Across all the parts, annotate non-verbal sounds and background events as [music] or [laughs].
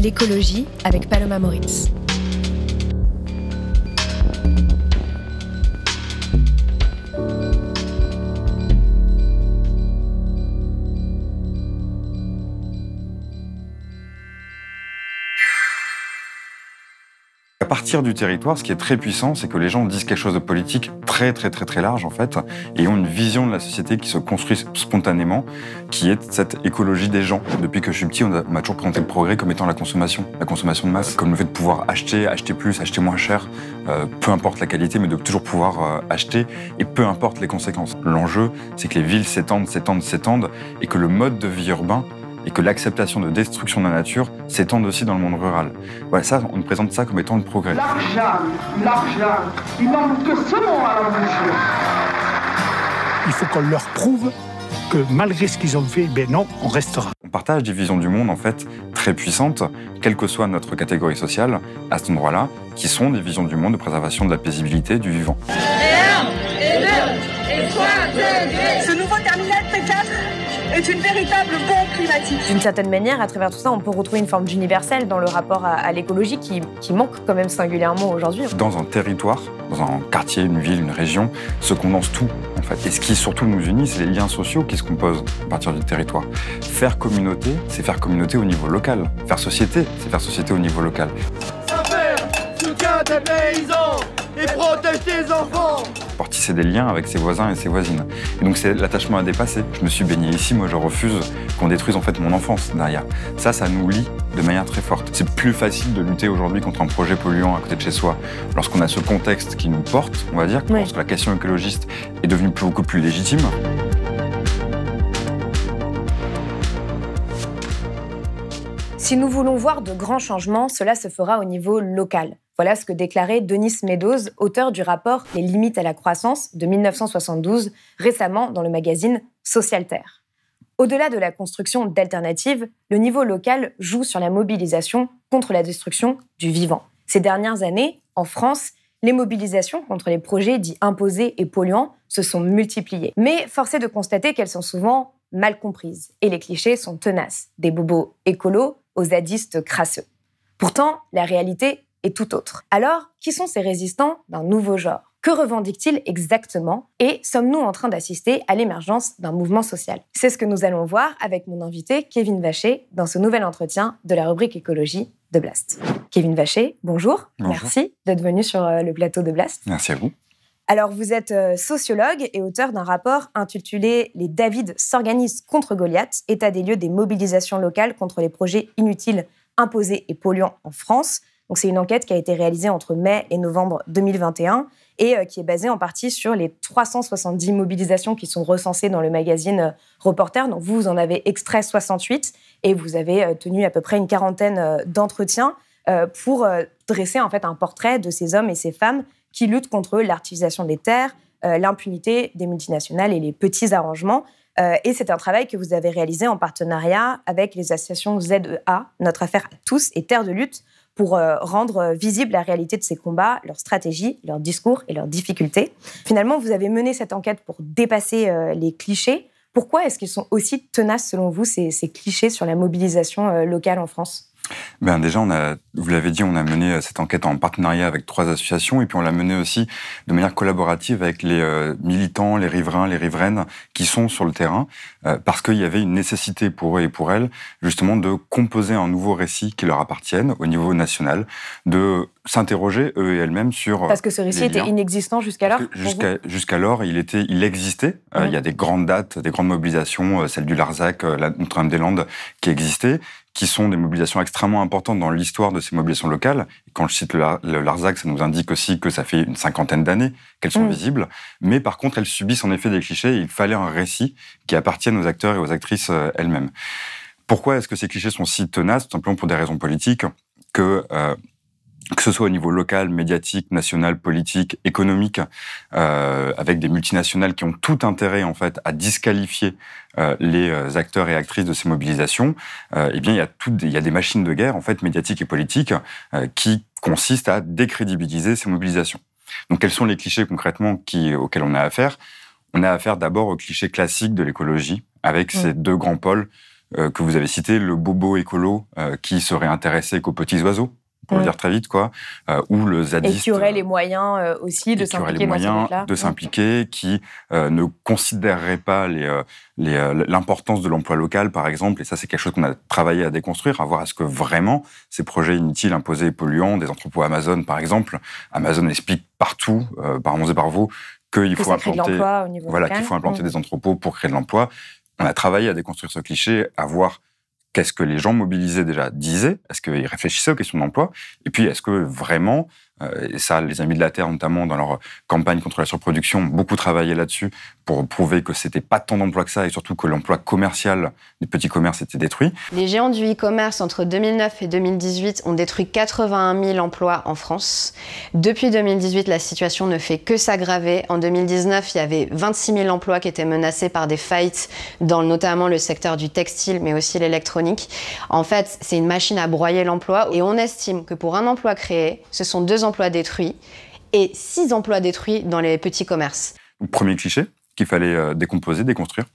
l'écologie avec Paloma Moritz. Du territoire, ce qui est très puissant, c'est que les gens disent quelque chose de politique très très très très large en fait, et ont une vision de la société qui se construit spontanément, qui est cette écologie des gens. Depuis que je suis petit, on m'a toujours présenté le progrès comme étant la consommation, la consommation de masse, comme le fait de pouvoir acheter, acheter plus, acheter moins cher, euh, peu importe la qualité, mais de toujours pouvoir euh, acheter, et peu importe les conséquences. L'enjeu, c'est que les villes s'étendent, s'étendent, s'étendent, et que le mode de vie urbain et que l'acceptation de destruction de la nature s'étende aussi dans le monde rural. Voilà, ça, on présente ça comme étant le progrès. L'argent, l'argent, il manque que ce mot à l'ambition. Il faut qu'on leur prouve que malgré ce qu'ils ont fait, ben non, on restera. On partage des visions du monde en fait très puissantes, quelle que soit notre catégorie sociale, à cet endroit-là, qui sont des visions du monde de préservation de la paisibilité du vivant. Ce nouveau terminal T4 est une véritable bombe climatique. D'une certaine manière, à travers tout ça, on peut retrouver une forme d'universel dans le rapport à, l'écologie qui, qui, manque quand même singulièrement aujourd'hui. Dans un territoire, dans un quartier, une ville, une région, se condense tout en fait. Et ce qui surtout nous unit, c'est les liens sociaux qui se composent à partir du territoire. Faire communauté, c'est faire communauté au niveau local. Faire société, c'est faire société au niveau local. Soutien des paysans et protège tes enfants tisser des liens avec ses voisins et ses voisines. Et donc c'est l'attachement à dépasser. Je me suis baigné ici, moi je refuse qu'on détruise en fait mon enfance derrière. Ça, ça nous lie de manière très forte. C'est plus facile de lutter aujourd'hui contre un projet polluant à côté de chez soi lorsqu'on a ce contexte qui nous porte, on va dire, lorsque la question écologiste est devenue beaucoup plus légitime. Si nous voulons voir de grands changements, cela se fera au niveau local. Voilà ce que déclarait Denis Meadows, auteur du rapport Les limites à la croissance de 1972, récemment dans le magazine Social Terre. Au-delà de la construction d'alternatives, le niveau local joue sur la mobilisation contre la destruction du vivant. Ces dernières années, en France, les mobilisations contre les projets dits imposés et polluants se sont multipliées. Mais force est de constater qu'elles sont souvent mal comprises et les clichés sont tenaces, des bobos écolos aux zadistes crasseux. Pourtant, la réalité et tout autre. Alors, qui sont ces résistants d'un nouveau genre? Que revendiquent-ils exactement? Et sommes-nous en train d'assister à l'émergence d'un mouvement social? C'est ce que nous allons voir avec mon invité Kevin Vacher dans ce nouvel entretien de la rubrique écologie de Blast. Kevin Vacher, bonjour. bonjour. Merci d'être venu sur euh, le plateau de Blast. Merci à vous. Alors, vous êtes euh, sociologue et auteur d'un rapport intitulé Les David s'organisent contre Goliath, état des lieux des mobilisations locales contre les projets inutiles, imposés et polluants en France. Donc, c'est une enquête qui a été réalisée entre mai et novembre 2021 et euh, qui est basée en partie sur les 370 mobilisations qui sont recensées dans le magazine euh, Reporter. Donc, vous, vous en avez extrait 68 et vous avez euh, tenu à peu près une quarantaine d'entretiens pour dresser en fait un portrait de ces hommes et ces femmes qui luttent contre l'artificialisation des terres, l'impunité des multinationales et les petits arrangements. et c'est un travail que vous avez réalisé en partenariat avec les associations ZEA, Notre Affaire à tous et Terre de lutte, pour euh, rendre euh, visible la réalité de ces combats, leurs stratégies, leurs discours et leurs difficultés. Finalement, vous avez mené cette enquête pour dépasser euh, les clichés. Pourquoi est-ce qu'ils sont aussi tenaces, selon vous, ces, ces clichés sur la mobilisation locale en France? Ben déjà, on a, vous l'avez dit, on a mené euh, cette enquête en partenariat avec trois associations et puis on l'a menée aussi de manière collaborative avec les euh, militants, les riverains, les riveraines qui sont sur le terrain euh, parce qu'il y avait une nécessité pour eux et pour elles justement de composer un nouveau récit qui leur appartienne au niveau national, de s'interroger eux et elles-mêmes sur parce que ce récit était inexistant jusqu'alors. Jusqu'alors, il était, il existait. il y a des grandes dates, des grandes mobilisations, celle du Larzac, la Notre-Dame-des-Landes, qui existaient qui sont des mobilisations extrêmement importantes dans l'histoire de ces mobilisations locales. quand je cite le, Larzac, ça nous indique aussi que ça fait une cinquantaine d'années qu'elles sont mm. visibles. Mais par contre, elles subissent en effet des clichés. il fallait un récit qui appartienne aux acteurs et aux actrices euh, elles-mêmes. Pourquoi est-ce que ces clichés sont si tenaces? Tout simplement pour des raisons politiques que que ce soit au niveau local, médiatique, national, politique, économique, euh, avec des multinationales qui ont tout intérêt en fait à disqualifier euh, les euh, acteurs et actrices de ces mobilisations, euh, eh bien il y a tout, il y a des machines de guerre en fait médiatiques et politiques euh, qui consistent à décrédibiliser ces mobilisations. Donc quels sont les clichés concrètement qui, auxquels on a affaire? On a affaire d'abord aux clichés classiques de l'écologie, avec ces deux grands pôles euh, que vous avez cités, le bobo écolo qui serait intéressé qu'aux petits oiseaux pour le dire très vite, quoi, euh, ou le zadiste. Et qui aurait les moyens euh, aussi de s'impliquer dans moyens ce de s'impliquer, qui euh, ne considérerait pas les, euh, les, euh, l'importance de l'emploi local, par exemple. Et ça, c'est quelque chose qu'on a travaillé à déconstruire, à voir est-ce que vraiment ces projets inutiles, imposés et polluants, des entrepôts Amazon, par exemple, Amazon explique partout, euh, par Mons et par vous, qu'il faut implanter, l'emploi au niveau voilà, qu'il faut implanter des entrepôts pour créer de l'emploi. On a travaillé à déconstruire ce cliché, à voir qu'est-ce que les gens mobilisés déjà disaient, est-ce qu'ils réfléchissaient aux questions d'emploi, et puis est-ce que vraiment, et ça, les Amis de la Terre, notamment dans leur campagne contre la surproduction, beaucoup travaillé là-dessus pour prouver que c'était pas tant d'emplois que ça, et surtout que l'emploi commercial des petits commerces était détruit. Les géants du e-commerce entre 2009 et 2018 ont détruit 81 000 emplois en France. Depuis 2018, la situation ne fait que s'aggraver. En 2019, il y avait 26 000 emplois qui étaient menacés par des faillites dans notamment le secteur du textile, mais aussi l'électronique. En fait, c'est une machine à broyer l'emploi et on estime que pour un emploi créé, ce sont deux emplois détruits et six emplois détruits dans les petits commerces. Premier cliché qu'il fallait euh, décomposer, déconstruire.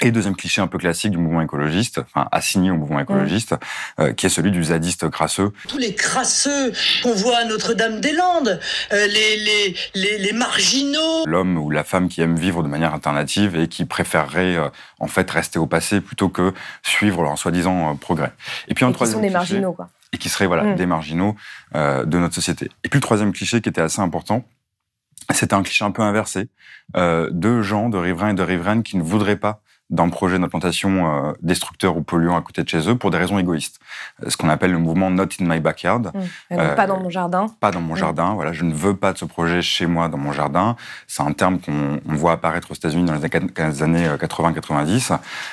Et deuxième cliché un peu classique du mouvement écologiste, enfin assigné au mouvement écologiste, euh, qui est celui du zadiste crasseux, tous les crasseux qu'on voit à Notre-Dame-des-Landes, euh, les, les, les, les marginaux. l'homme ou la femme qui aime vivre de manière alternative et qui préférerait euh, en fait rester au passé plutôt que suivre leur soi-disant euh, progrès. Et puis un Et qui troisième sont des cliché- marginaux, quoi. Et qui seraient voilà Mm. des marginaux euh, de notre société. Et puis le troisième cliché qui était assez important, c'était un cliché un peu inversé euh, de gens, de riverains et de riveraines qui ne voudraient pas d'un projet d'implantation euh, destructeur ou polluant à côté de chez eux pour des raisons égoïstes. Euh, Ce qu'on appelle le mouvement Not in my backyard. Mm. Donc, Euh, pas dans mon jardin. Pas dans mon Mm. jardin, voilà, je ne veux pas de ce projet chez moi dans mon jardin. C'est un terme qu'on on voit apparaître aux États-Unis dans les années- années 80-90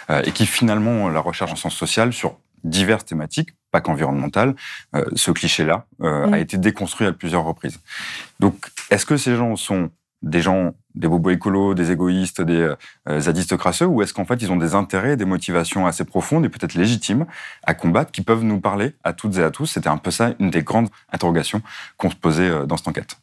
euh, et qui finalement la recherche en sciences sociales sur diverses thématiques, pas qu'environnementales, euh, ce cliché-là euh, Mm. a été déconstruit à plusieurs reprises. Donc, est-ce que ces gens sont des gens, des bobos écolos, des égoïstes, des euh, zadistes crasseux, ou est-ce qu'en fait ils ont des intérêts, des motivations assez profondes et peut-être légitimes à combattre, qui peuvent nous parler à toutes et à tous? C'était un peu ça, une des grandes interrogations qu'on se posait euh, dans cette enquête.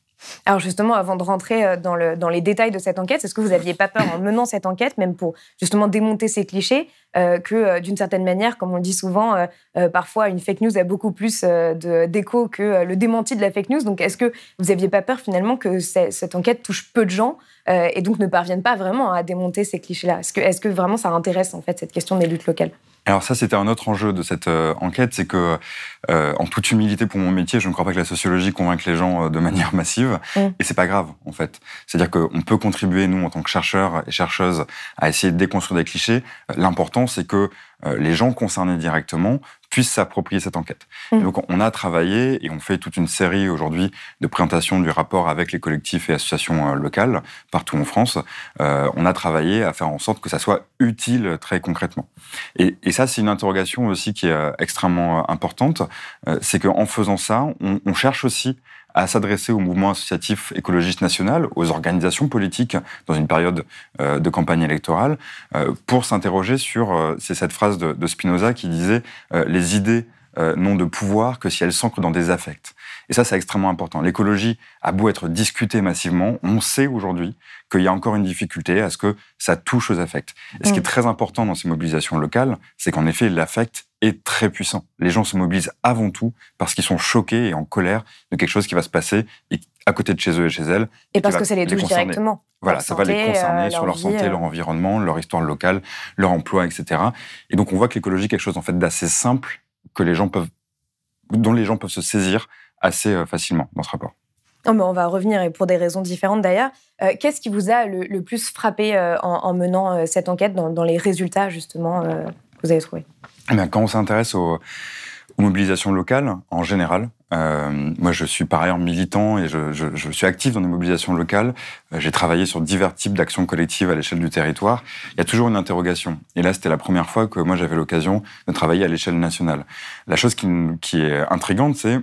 Alors justement, avant de rentrer dans, le, dans les détails de cette enquête, est-ce que vous n'aviez pas peur en menant cette enquête, même pour justement démonter ces clichés, que euh, d'une certaine manière, comme on le dit souvent, euh, euh, parfois une fake news a beaucoup plus euh, d'écho que euh, le démenti de la fake news. Donc est-ce que vous n'aviez pas peur finalement que cette enquête touche peu de gens euh, et donc ne parvienne pas vraiment à démonter ces clichés-là? Est-ce que, est que vraiment ça intéresse en fait cette question des luttes locales? Alors ça, c'était un autre enjeu de cette euh, enquête, c'est que, euh, en toute humilité pour mon métier, je ne crois pas que la sociologie convainque les gens euh, de manière massive, Mm. et c'est pas grave en fait. C'est-à-dire qu'on peut contribuer nous en tant que chercheurs et chercheuses à essayer de déconstruire des clichés. Euh, L'important, c'est que euh, les gens concernés directement puissent s'approprier cette enquête. Mm. Donc on a travaillé et on fait toute une série aujourd'hui de présentations du rapport avec les collectifs et associations euh, locales partout en France. Euh, on a travaillé à faire en sorte que ça soit utile très concrètement. Et, et ça, c'est une interrogation aussi qui est extrêmement importante. Euh, c'est qu'en faisant ça, on, on cherche aussi à s'adresser au mouvement associatif écologiste national, aux organisations politiques dans une période euh, de campagne électorale, euh, pour s'interroger sur, euh, c'est cette phrase de, Spinoza qui disait les idées euh, n'ont de pouvoir que si elles s'ancrent dans des affects. Et ça, c'est extrêmement important. L'écologie a beau être discutée massivement, on sait aujourd'hui qu'il y a encore une difficulté à ce que ça touche aux affects. Et ce qui est très important dans ces mobilisations locales, c'est qu'en effet, l'affect est très puissant. Les gens se mobilisent avant tout parce qu'ils sont choqués et en colère de quelque chose qui va se passer et à côté de chez eux et chez elles. Et parce que ça les touche concerner. directement. Voilà, Leur ça va les concerner euh, sur leur santé, euh. leur environnement, leur histoire locale, leur emploi, etc. Et donc on voit que l'écologie est quelque chose en fait d'assez simple que les gens peuvent, dont les gens peuvent se saisir assez euh, facilement dans ce rapport. Oh, mais on va revenir, et pour des raisons différentes d'ailleurs. Euh, Qu'est-ce qui vous a le, le plus frappé euh, en, en menant euh, cette enquête dans, dans les résultats justement que vous avez trouvés? Eh bien, quand on s'intéresse aux, aux mobilisations locales, en général, Euh, moi, je suis par ailleurs militant et je, je, je suis actif dans des mobilisations locales. Euh, J'ai travaillé sur divers types d'actions collectives à l'échelle du territoire. Il y a toujours une interrogation. Et là, c'était la première fois que moi, j'avais l'occasion de travailler à l'échelle nationale. La chose qui, qui est intrigante, c'est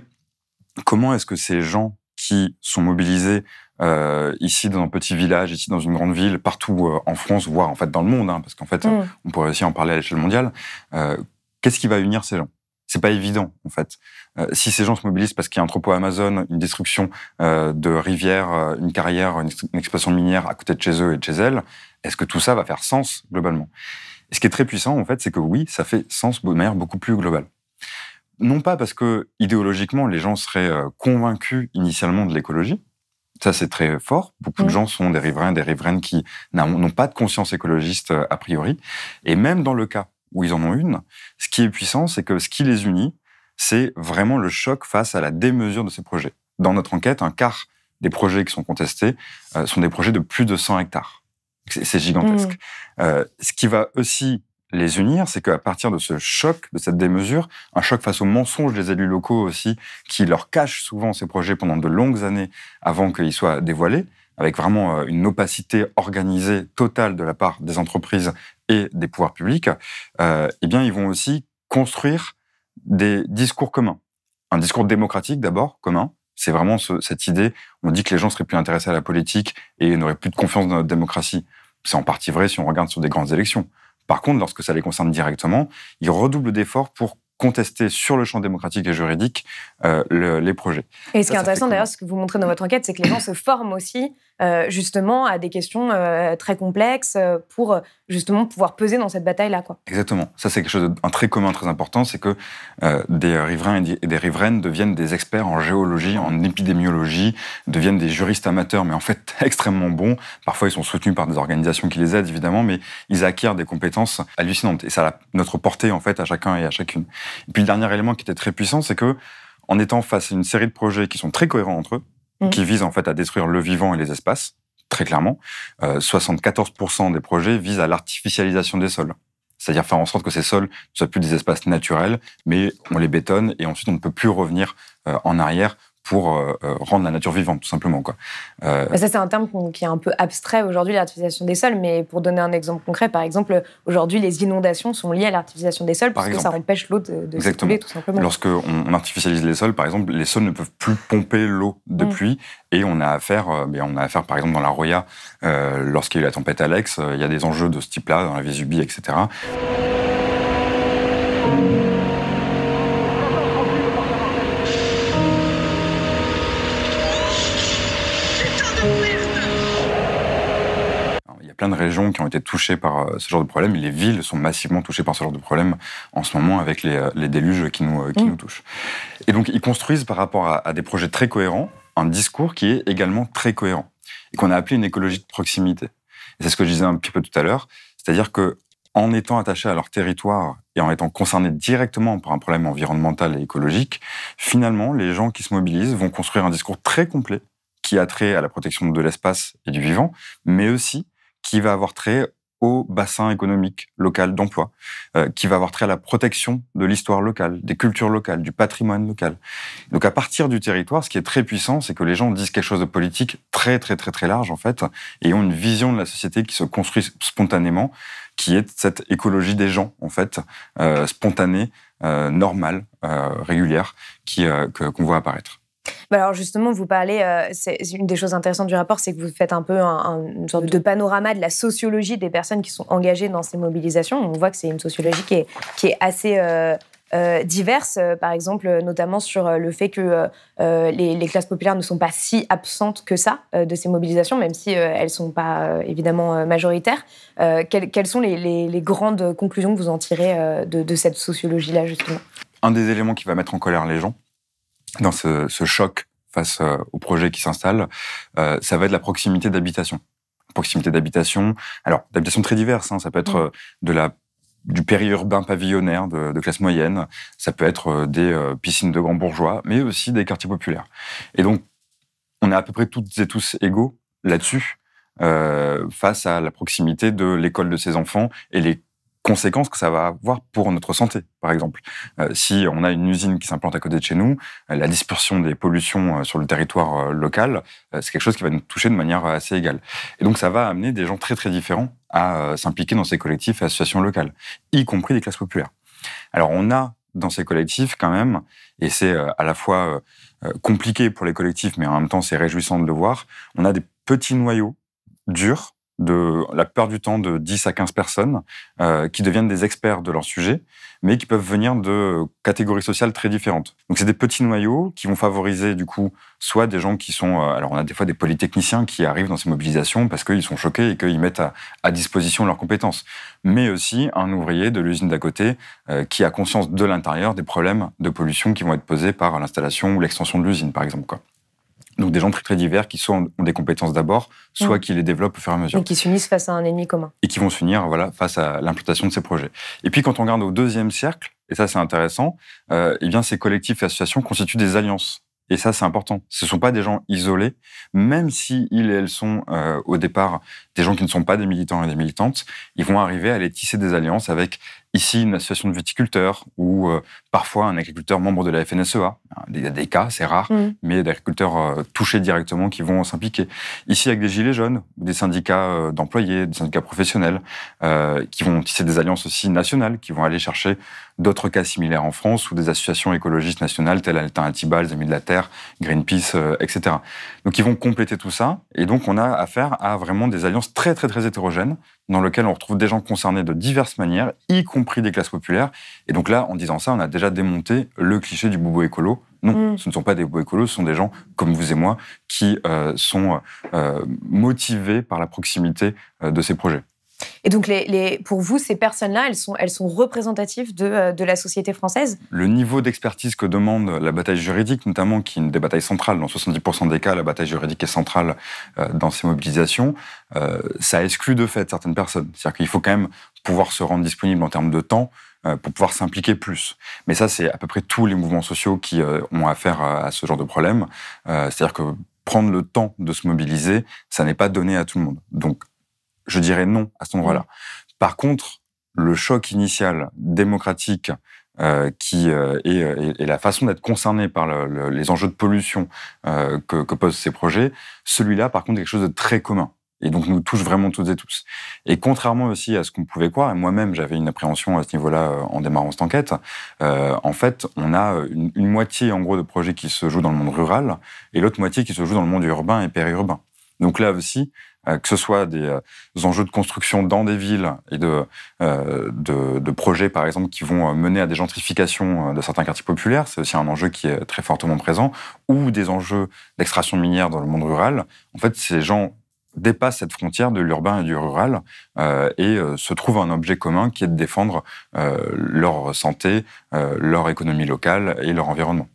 comment est-ce que ces gens qui sont mobilisés euh, ici dans un petit village, ici dans une grande ville, partout euh, en France, voire en fait dans le monde, hein, parce qu'en fait, Mm. on pourrait aussi en parler à l'échelle mondiale. Euh, Qu'est-ce qui va unir ces gens? C'est pas évident en fait. Euh, si ces gens se mobilisent parce qu'il y a un entrepôt Amazon, une destruction euh, de rivières, euh, une carrière, une, une exploitation minière à côté de chez eux et de chez elles, est-ce que tout ça va faire sens globalement? Et ce qui est très puissant en fait, c'est que oui, ça fait sens de manière beaucoup plus globale. Non pas parce que idéologiquement les gens seraient convaincus initialement de l'écologie, ça, c'est très fort. Beaucoup de Mhm. gens sont des riverains, des riveraines qui n'ont pas de conscience écologiste a priori. Et même dans le cas où ils en ont une, ce qui est puissant, c'est que ce qui les unit, c'est vraiment le choc face à la démesure de ces projets. Dans notre enquête, un quart des projets qui sont contestés euh, sont des projets de plus de 100 hectares. C'est gigantesque. Euh, ce qui va aussi les unir, c'est qu'à partir de ce choc, de cette démesure, un choc face aux mensonges des élus locaux aussi, qui leur cachent souvent ces projets pendant de longues années avant qu'ils soient dévoilés, avec vraiment euh, une opacité organisée totale de la part des entreprises et des pouvoirs publics, euh, eh bien, ils vont aussi construire des discours communs. Un discours démocratique d'abord, commun. C'est vraiment ce- cette idée, on dit que les gens seraient plus intéressés à la politique et n'auraient plus de confiance dans notre démocratie. C'est en partie vrai si on regarde sur des grandes élections. Par contre, lorsque ça les concerne directement, ils redoublent d'efforts pour contester sur le champ démocratique et juridique euh, le- les projets. Et ce Ça, qui est intéressant d'ailleurs, ce que vous montrez dans votre enquête, c'est que les gens se forment aussi justement à des questions euh, très complexes euh, pour euh, justement pouvoir peser dans cette bataille-là. Exactement. Ça, c'est quelque chose d'un très commun, très important, c'est que euh, des riverains et des riveraines deviennent des experts en géologie, en épidémiologie, deviennent des juristes amateurs, mais en fait [laughs] extrêmement bons. Parfois, ils sont soutenus par des organisations qui les aident, évidemment, mais ils acquièrent des compétences hallucinantes. Et ça a notre portée, en fait, à chacun et à chacune. Et puis, le dernier élément qui était très puissant, c'est que en étant face à une série de projets qui sont très cohérents entre eux, Mhm. qui visent en fait à détruire le vivant et les espaces, très clairement, euh, 74% des projets visent à l'artificialisation des sols. C'est-à-dire faire en sorte que ces sols ne soient plus des espaces naturels, mais on les bétonne et ensuite on ne peut plus revenir euh, en arrière pour euh, euh, rendre la nature vivante, tout simplement. Quoi. Euh, Bah, Ça, c'est un terme qui est un peu abstrait aujourd'hui, l'artificialisation des sols. Mais pour donner un exemple concret, par exemple, aujourd'hui, les inondations sont liées à l'artificialisation des sols Par parce que ça empêche l'eau de, de Exactement. circuler, tout simplement. Lorsque on, artificialise les sols, par exemple, les sols ne peuvent plus pomper l'eau de Mm. pluie et on a affaire, euh, ben, on a affaire par exemple dans la Roya, lorsqu'il y a eu la tempête Alex, il y a des enjeux de ce type-là dans la Vésubie, etc. plein de régions qui ont été touchées par euh, ce genre de problème. et Les villes sont massivement touchées par ce genre de problème en ce moment avec les, euh, les déluges qui nous, euh, qui Mm. nous touchent. Et donc, ils construisent par rapport à, à des projets très cohérents un discours qui est également très cohérent et qu'on a appelé une écologie de proximité. Et c'est ce que je disais un petit peu tout à l'heure, c'est-à-dire que en étant attachés à leur territoire et en étant concernés directement par un problème environnemental et écologique, finalement, les gens qui se mobilisent vont construire un discours très complet qui a trait à la protection de l'espace et du vivant, mais aussi qui va avoir trait au bassin économique local d'emploi, euh, qui va avoir trait à la protection de l'histoire locale, des cultures locales, du patrimoine local. Donc à partir du territoire, ce qui est très puissant, c'est que les gens disent quelque chose de politique très très très très large en fait, et ont une vision de la société qui se construit spontanément, qui est cette écologie des gens en fait, euh, spontanée, euh, normale, euh, régulière, qui euh, qu'on voit apparaître. Bah alors justement, vous parlez, euh, c'est une des choses intéressantes du rapport, c'est que vous faites un peu un- un- une sorte de panorama de la sociologie des personnes qui sont engagées dans ces mobilisations. On voit que c'est une sociologie qui est, qui est assez euh, euh, diverse, euh, par exemple, notamment sur le fait que les, classes populaires ne sont pas si absentes que ça de ces mobilisations, même si elles ne sont pas évidemment majoritaires. Quelles, sont les, grandes conclusions que vous en tirez de, de cette sociologie-là, justement? Un des éléments qui va mettre en colère les gens dans ce, ce choc face euh, au projet qui s'installe, euh, ça va être la proximité d'habitation. Proximité d'habitation, alors d'habitation très diverses, hein, ça peut être euh, de la du périurbain pavillonnaire de, de classe moyenne, ça peut être des euh, piscines de grands bourgeois, mais aussi des quartiers populaires. Et donc, on est à peu près toutes et tous égaux là-dessus, euh, face à la proximité de l'école de ses enfants et les conséquences que ça va avoir pour notre santé, par exemple. Euh, si on a une usine qui s'implante à côté de chez nous, euh, la dispersion des pollutions euh, sur le territoire local, c'est quelque chose qui va nous toucher de manière assez égale. Et donc ça va amener des gens très très différents à s'impliquer dans ces collectifs et associations locales, y compris des classes populaires. Alors on a dans ces collectifs quand même, et c'est à la fois compliqué pour les collectifs, mais en même temps c'est réjouissant de le voir, on a des petits noyaux durs de la plupart du temps de 10 à 15 personnes euh, qui deviennent des experts de leur sujet, mais qui peuvent venir de catégories sociales très différentes. Donc c'est des petits noyaux qui vont favoriser du coup soit des gens qui sont, euh, alors on a des fois des polytechniciens qui arrivent dans ces mobilisations parce qu'ils sont choqués et qu'ils mettent à, disposition leurs compétences, mais aussi un ouvrier de l'usine d'à côté euh, qui a conscience de l'intérieur des problèmes de pollution qui vont être posés par l'installation ou l'extension de l'usine par exemple. Quoi. Donc des gens très très divers qui ont des compétences d'abord, soit qui les développent au fur et à mesure. Et qui s'unissent face à un ennemi commun. Et qui vont s'unir voilà, face à l'implantation de ces projets. Et puis quand on regarde au deuxième cercle, et ça c'est intéressant, euh, eh bien ces collectifs et associations constituent des alliances. Et ça, c'est important. Ce ne sont pas des gens isolés, même si ils et elles sont euh, au départ des gens qui ne sont pas des militants et des militantes, ils vont arriver à aller tisser des alliances avec ici une association de viticulteurs ou euh, parfois un agriculteur membre de la FNSEA. Il y a des cas, c'est rare, mm. mais d'agriculteurs euh, touchés directement qui vont s'impliquer. Ici avec des gilets jaunes, des syndicats euh, d'employés, des syndicats professionnels, qui vont tisser des alliances aussi nationales, qui vont aller chercher d'autres cas similaires en France ou des associations écologistes nationales telles Alternatiba, les Amis de la Terre, Greenpeace, etc. Donc ils vont compléter tout ça et donc on a affaire à vraiment des alliances très très très hétérogènes dans lesquelles on retrouve des gens concernés de diverses manières, y compris des classes populaires. Et donc là, en disant ça, on a déjà démonté le cliché du bobo écolo. Non, mm. ce ne sont pas des bobo écolos, ce sont des gens comme vous et moi qui euh, sont euh, motivés par la proximité euh, de ces projets. Et donc, pour vous, ces personnes-là, elles sont, représentatives de, euh, de la société française? Le niveau d'expertise que demande la bataille juridique, notamment, qui est une des batailles centrales, dans 70% des cas, la bataille juridique est centrale euh, dans ces mobilisations, euh, ça exclut de fait certaines personnes. C'est-à-dire qu'il faut quand même pouvoir se rendre disponible en termes de temps pour pouvoir s'impliquer plus. Mais ça, c'est à peu près tous les mouvements sociaux qui ont affaire à ce genre de problème. C'est-à-dire que prendre le temps de se mobiliser, ça n'est pas donné à tout le monde. Donc, je dirais non à cet endroit-là. Mmh. Par contre, le choc initial démocratique euh, qui euh, euh, est, la façon d'être concerné par les enjeux de pollution que, posent ces projets, celui-là, par contre, est quelque chose de très commun. Et donc nous touche vraiment toutes et tous. Et contrairement aussi à ce qu'on pouvait croire, et moi-même j'avais une appréhension à ce niveau-là en démarrant cette enquête, en fait on a une, une, moitié en gros de projets qui se jouent dans le monde rural et l'autre moitié qui se joue dans le monde urbain et périurbain. Donc là aussi, euh, que ce soit des euh, enjeux de construction dans des villes et de, euh, de, de, projets, par exemple, qui vont mener à des gentrifications de certains quartiers populaires, c'est aussi un enjeu qui est très fortement présent, ou des enjeux d'extraction minière dans le monde rural. En fait, ces gens dépassent cette frontière de l'urbain et du rural euh, et se trouvent un objet commun qui est de défendre euh, leur santé, euh, leur économie locale et leur environnement.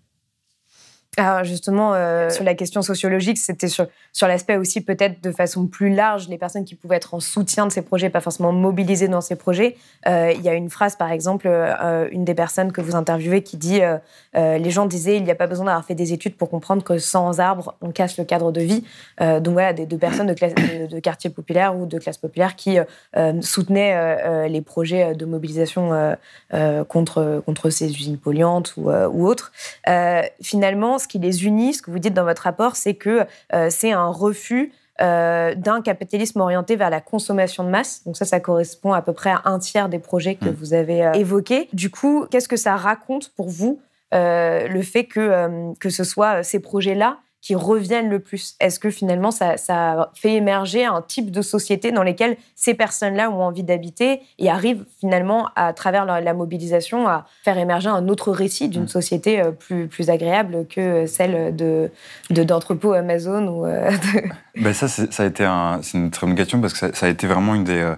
Alors justement, euh, sur la question sociologique, c'était sur, sur l'aspect aussi peut-être de façon plus large, les personnes qui pouvaient être en soutien de ces projets, pas forcément mobilisées dans ces projets. Euh, il y a une phrase, par exemple, euh, une des personnes que vous interviewez qui dit Les gens disaient, il n'y a pas besoin d'avoir fait des études pour comprendre que sans arbres, on casse le cadre de vie. donc voilà, des, deux personnes de, classe, de, de, quartier populaire ou de classe populaire qui soutenaient les projets de mobilisation contre, contre ces usines polluantes ou, ou autres. finalement, ce qui les unit, ce que vous dites dans votre rapport, c'est que euh, c'est un refus euh, d'un capitalisme orienté vers la consommation de masse. Donc ça, ça correspond à peu près à un tiers des projets que mmh. vous avez euh, évoqués. Du coup, qu'est-ce que ça raconte pour vous le fait que, que ce soit ces projets-là qui reviennent le plus? Est-ce que finalement ça, ça, fait émerger un type de société dans lesquelles ces personnes-là ont envie d'habiter et arrivent finalement à travers la, mobilisation à faire émerger un autre récit d'une mmh. société euh, plus, plus agréable que celle de d'entrepôts Amazon ou euh, [laughs] ben ça, ça a été un, c'est une très bonne question parce que ça, a été vraiment une des euh,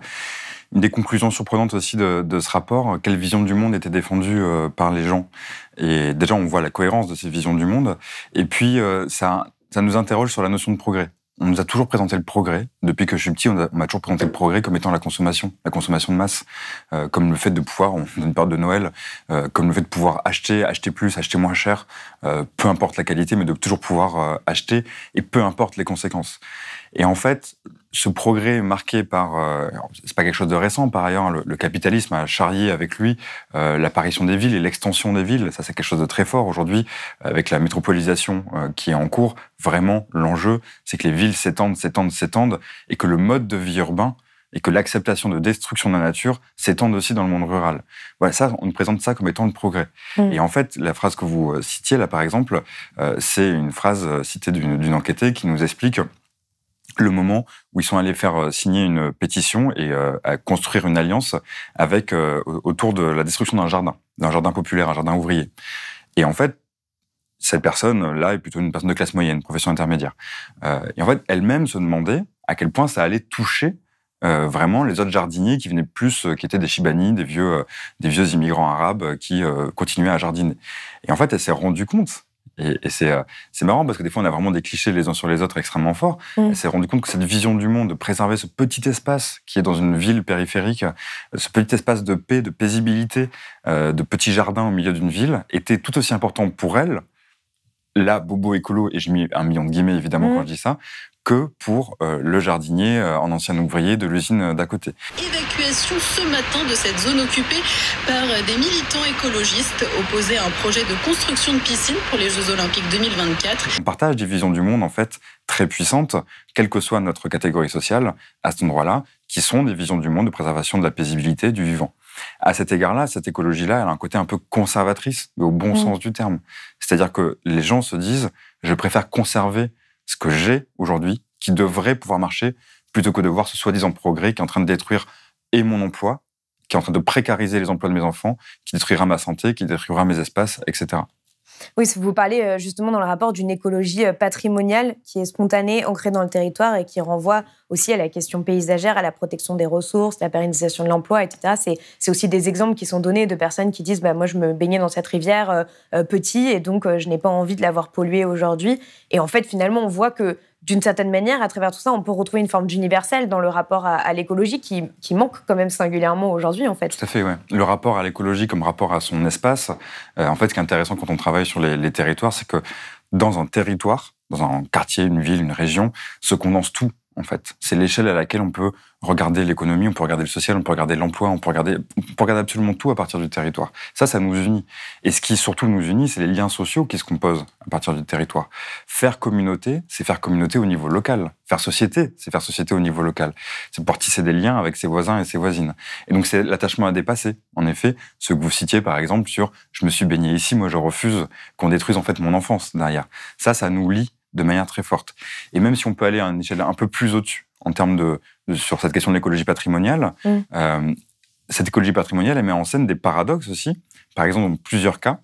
une des conclusions surprenantes aussi de, de, ce rapport, quelle vision du monde était défendue par les gens. Et déjà, on voit la cohérence de ces visions du monde. Et puis, euh, ça, ça nous interroge sur la notion de progrès. On nous a toujours présenté le progrès. Depuis que je suis petit, on m'a toujours présenté le progrès comme étant la consommation, la consommation de masse, euh, comme le fait de pouvoir, on une période de Noël, euh, comme le fait de pouvoir acheter, acheter plus, acheter moins cher, euh, peu importe la qualité, mais de toujours pouvoir euh, acheter et peu importe les conséquences. Et en fait, ce progrès marqué par, euh, c'est pas quelque chose de récent par ailleurs, le, capitalisme a charrié avec lui euh, l'apparition des villes et l'extension des villes. Ça, c'est quelque chose de très fort aujourd'hui avec la métropolisation euh, qui est en cours. Vraiment, l'enjeu, c'est que les villes s'étendent, s'étendent, s'étendent et que le mode de vie urbain et que l'acceptation de destruction de la nature s'étende aussi dans le monde rural. Voilà, ça, on nous présente ça comme étant le progrès. Mm. Et en fait, la phrase que vous citiez là, par exemple, c'est une phrase citée d'une enquêtée qui nous explique le moment où ils sont allés faire euh, signer une pétition et euh, construire une alliance avec euh, autour de la destruction d'un jardin, d'un jardin populaire, un jardin ouvrier. Et en fait, cette personne-là est plutôt une personne de classe moyenne, profession intermédiaire. et en fait, elle-même se demandait à quel point ça allait toucher vraiment les autres jardiniers qui venaient plus, qui étaient des Chibani, des vieux, des vieux immigrants arabes qui continuaient à jardiner. Et en fait, elle s'est rendue compte et, euh, c'est marrant parce que des fois, on a vraiment des clichés les uns sur les autres extrêmement forts. Mm. Elle s'est rendu compte que cette vision du monde, de préserver ce petit espace qui est dans une ville périphérique, ce petit espace de paix, de paisibilité, euh, de petits jardins au milieu d'une ville, était tout aussi important pour elle, là, bobo écolo, et j'ai mis un million de guillemets évidemment mm. quand je dis ça, que pour euh, le jardinier euh, en ancien ouvrier de l'usine d'à côté. Évacuation ce matin de cette zone occupée par des militants écologistes opposés à un projet de construction de piscine pour les Jeux Olympiques 2024. On partage des visions du monde en fait très puissantes, quelle que soit notre catégorie sociale, à cet endroit-là, qui sont des visions du monde de préservation de la paisibilité du vivant. À cet égard-là, cette écologie-là, elle a un côté un peu conservatrice, mais au bon mmh. sens du terme. C'est-à-dire que les gens se disent, je préfère conserver ce que j'ai aujourd'hui qui devrait pouvoir marcher plutôt que de voir ce soi-disant progrès qui est en train de détruire et mon emploi, qui est en train de précariser les emplois de mes enfants, qui détruira ma santé, qui détruira mes espaces, etc. Oui, vous parlez euh, justement dans le rapport d'une écologie euh, patrimoniale qui est spontanée, ancrée dans le territoire et qui renvoie aussi à la question paysagère, à la protection des ressources, la pérennisation de l'emploi, etc. C'est aussi des exemples qui sont donnés de personnes qui disent bah, Moi, je me baignais dans cette rivière euh, petit et donc je n'ai pas envie de l'avoir polluée aujourd'hui. Et en fait, finalement, on voit que d'une certaine manière, à travers tout ça, on peut retrouver une forme d'universel dans le rapport à, l'écologie qui, manque quand même singulièrement aujourd'hui, en fait. Tout à fait, oui. Le rapport à l'écologie comme rapport à son espace, euh, en fait, ce qui est intéressant quand on travaille sur les, les territoires, c'est que dans un territoire, dans un quartier, une ville, une région, se condense tout en fait. C'est l'échelle à laquelle on peut regarder l'économie, on peut regarder le social, on peut regarder l'emploi, on peut regarder, on peut regarder absolument tout à partir du territoire. Ça, ça nous unit. Et ce qui surtout nous unit, c'est les liens sociaux qui se composent à partir du territoire. Faire communauté, c'est faire communauté au niveau local. Faire société, c'est faire société au niveau local. C'est pouvoir tisser des liens avec ses voisins et ses voisines. Et donc, c'est l'attachement à dépasser. En effet, ce que vous citiez, par exemple, sur je me suis baigné ici, moi je refuse qu'on détruise en fait mon enfance derrière. Ça, ça nous lie de manière très forte. Et même si on peut aller à une échelle un peu plus au-dessus en termes de, sur cette question de l'écologie patrimoniale, mm. euh, cette écologie patrimoniale, elle met en scène des paradoxes aussi. Par exemple, dans plusieurs cas,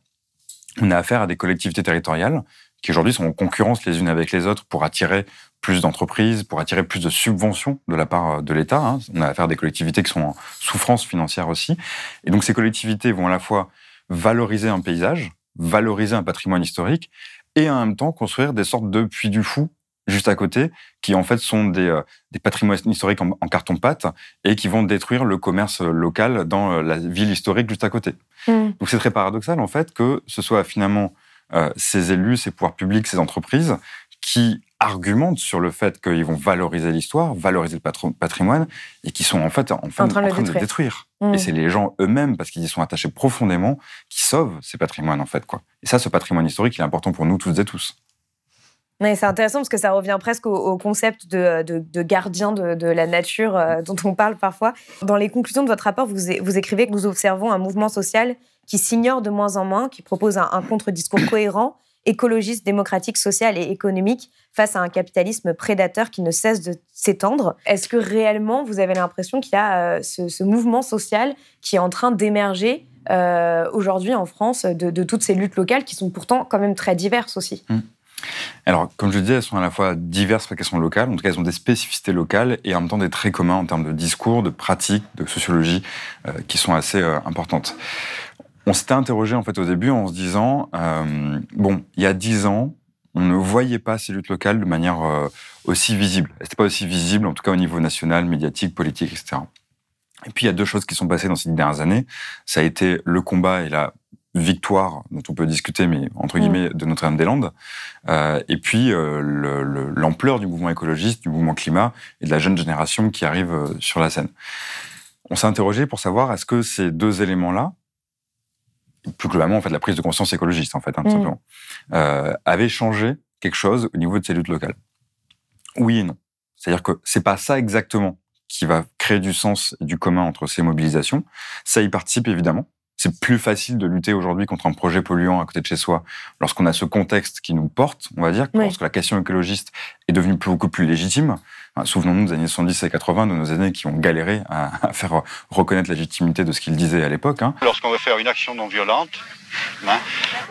on a affaire à des collectivités territoriales qui aujourd'hui sont en concurrence les unes avec les autres pour attirer plus d'entreprises, pour attirer plus de subventions de la part de l'État. Hein. On a affaire à des collectivités qui sont en souffrance financière aussi. Et donc ces collectivités vont à la fois valoriser un paysage, valoriser un patrimoine historique, et en même temps construire des sortes de puits du fou juste à côté, qui en fait sont des, euh, des patrimoines historiques en, carton-pâte et qui vont détruire le commerce local dans euh, la ville historique juste à côté. Hmm. Donc c'est très paradoxal en fait que ce soit finalement euh, ces élus, ces pouvoirs publics, ces entreprises qui argumentent sur le fait qu'ils vont valoriser l'histoire, valoriser le patrimoine, et qui sont en fait en, train, de, le détruire. Et c'est les gens eux-mêmes, parce qu'ils y sont attachés profondément, qui sauvent ces patrimoines en fait. Quoi. Et ça, ce patrimoine historique, il est important pour nous toutes et tous. C'est intéressant parce que ça revient presque au, concept de, de, gardien de, la nature euh, dont on parle parfois. Dans les conclusions de votre rapport, vous, vous écrivez que nous observons un mouvement social qui s'ignore de moins en moins, qui propose un, un contre-discours cohérent écologiste, démocratique, social et économique face à un capitalisme prédateur qui ne cesse de s'étendre. Est-ce que réellement vous avez l'impression qu'il y a euh, ce, mouvement social qui est en train d'émerger euh, aujourd'hui en France de, toutes ces luttes locales qui sont pourtant quand même très diverses aussi? Mmh. Alors, comme je disais, elles sont à la fois diverses parce qu'elles sont locales, en tout cas, elles ont des spécificités locales et en même temps des traits communs en termes de discours, de pratiques, de sociologie euh, qui sont assez importantes. On s'était interrogé en fait au début en se disant euh, bon, il y a dix ans, on ne voyait pas ces luttes locales de manière euh, aussi visible. Elles n'étaient pas aussi visibles, en tout cas au niveau national, médiatique, politique, etc. Et puis il y a deux choses qui sont passées dans ces dernières années. Ça a été le combat et la victoire dont on peut discuter, mais entre Mm. guillemets, de Notre-Dame-des-Landes, euh, et puis euh, le- le- l'ampleur du mouvement écologiste, du mouvement climat et de la jeune génération qui arrive euh, sur la scène. On s'est interrogé pour savoir est-ce que ces deux éléments-là, plus globalement, en fait, la prise de conscience écologiste, en fait, hein, tout Mm. simplement, euh, avaient changé quelque chose au niveau de ces luttes locales. Oui et non. C'est-à-dire que c'est pas ça exactement qui va créer du sens et du commun entre ces mobilisations. Ça y participe évidemment. C'est plus facile de lutter aujourd'hui contre un projet polluant à côté de chez soi lorsqu'on a ce contexte qui nous porte, on va dire, Oui. lorsque la question écologiste est devenue beaucoup plus légitime. Hein, Souvenons-nous des années 70 et 80, de nos aînés qui ont galéré à, à faire reconnaître la légitimité de ce qu'ils disaient à l'époque. hein. Lorsqu'on veut faire une action non violente, hein,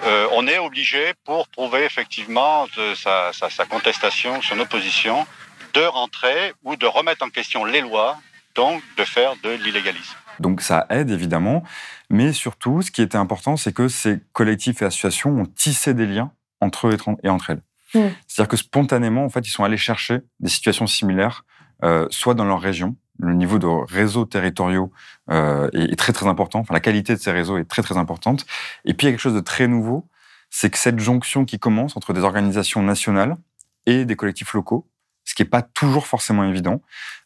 euh, on est obligé, pour prouver effectivement de sa, sa- sa contestation, son opposition, de rentrer ou de remettre en question les lois, donc de faire de l'illégalisme. Donc ça aide évidemment, mais surtout, ce qui était important, c'est que ces collectifs et associations ont tissé des liens entre eux et entre elles. C'est-à-dire que spontanément, en fait, ils sont allés chercher des situations similaires, euh, soit dans leur région. Le niveau de réseaux territoriaux euh, est, est très très important. Enfin, la qualité de ces réseaux est très très importante. Et puis il y a quelque chose de très nouveau, c'est que cette jonction qui commence entre des organisations nationales et des collectifs locaux, ce qui n'est pas toujours forcément évident,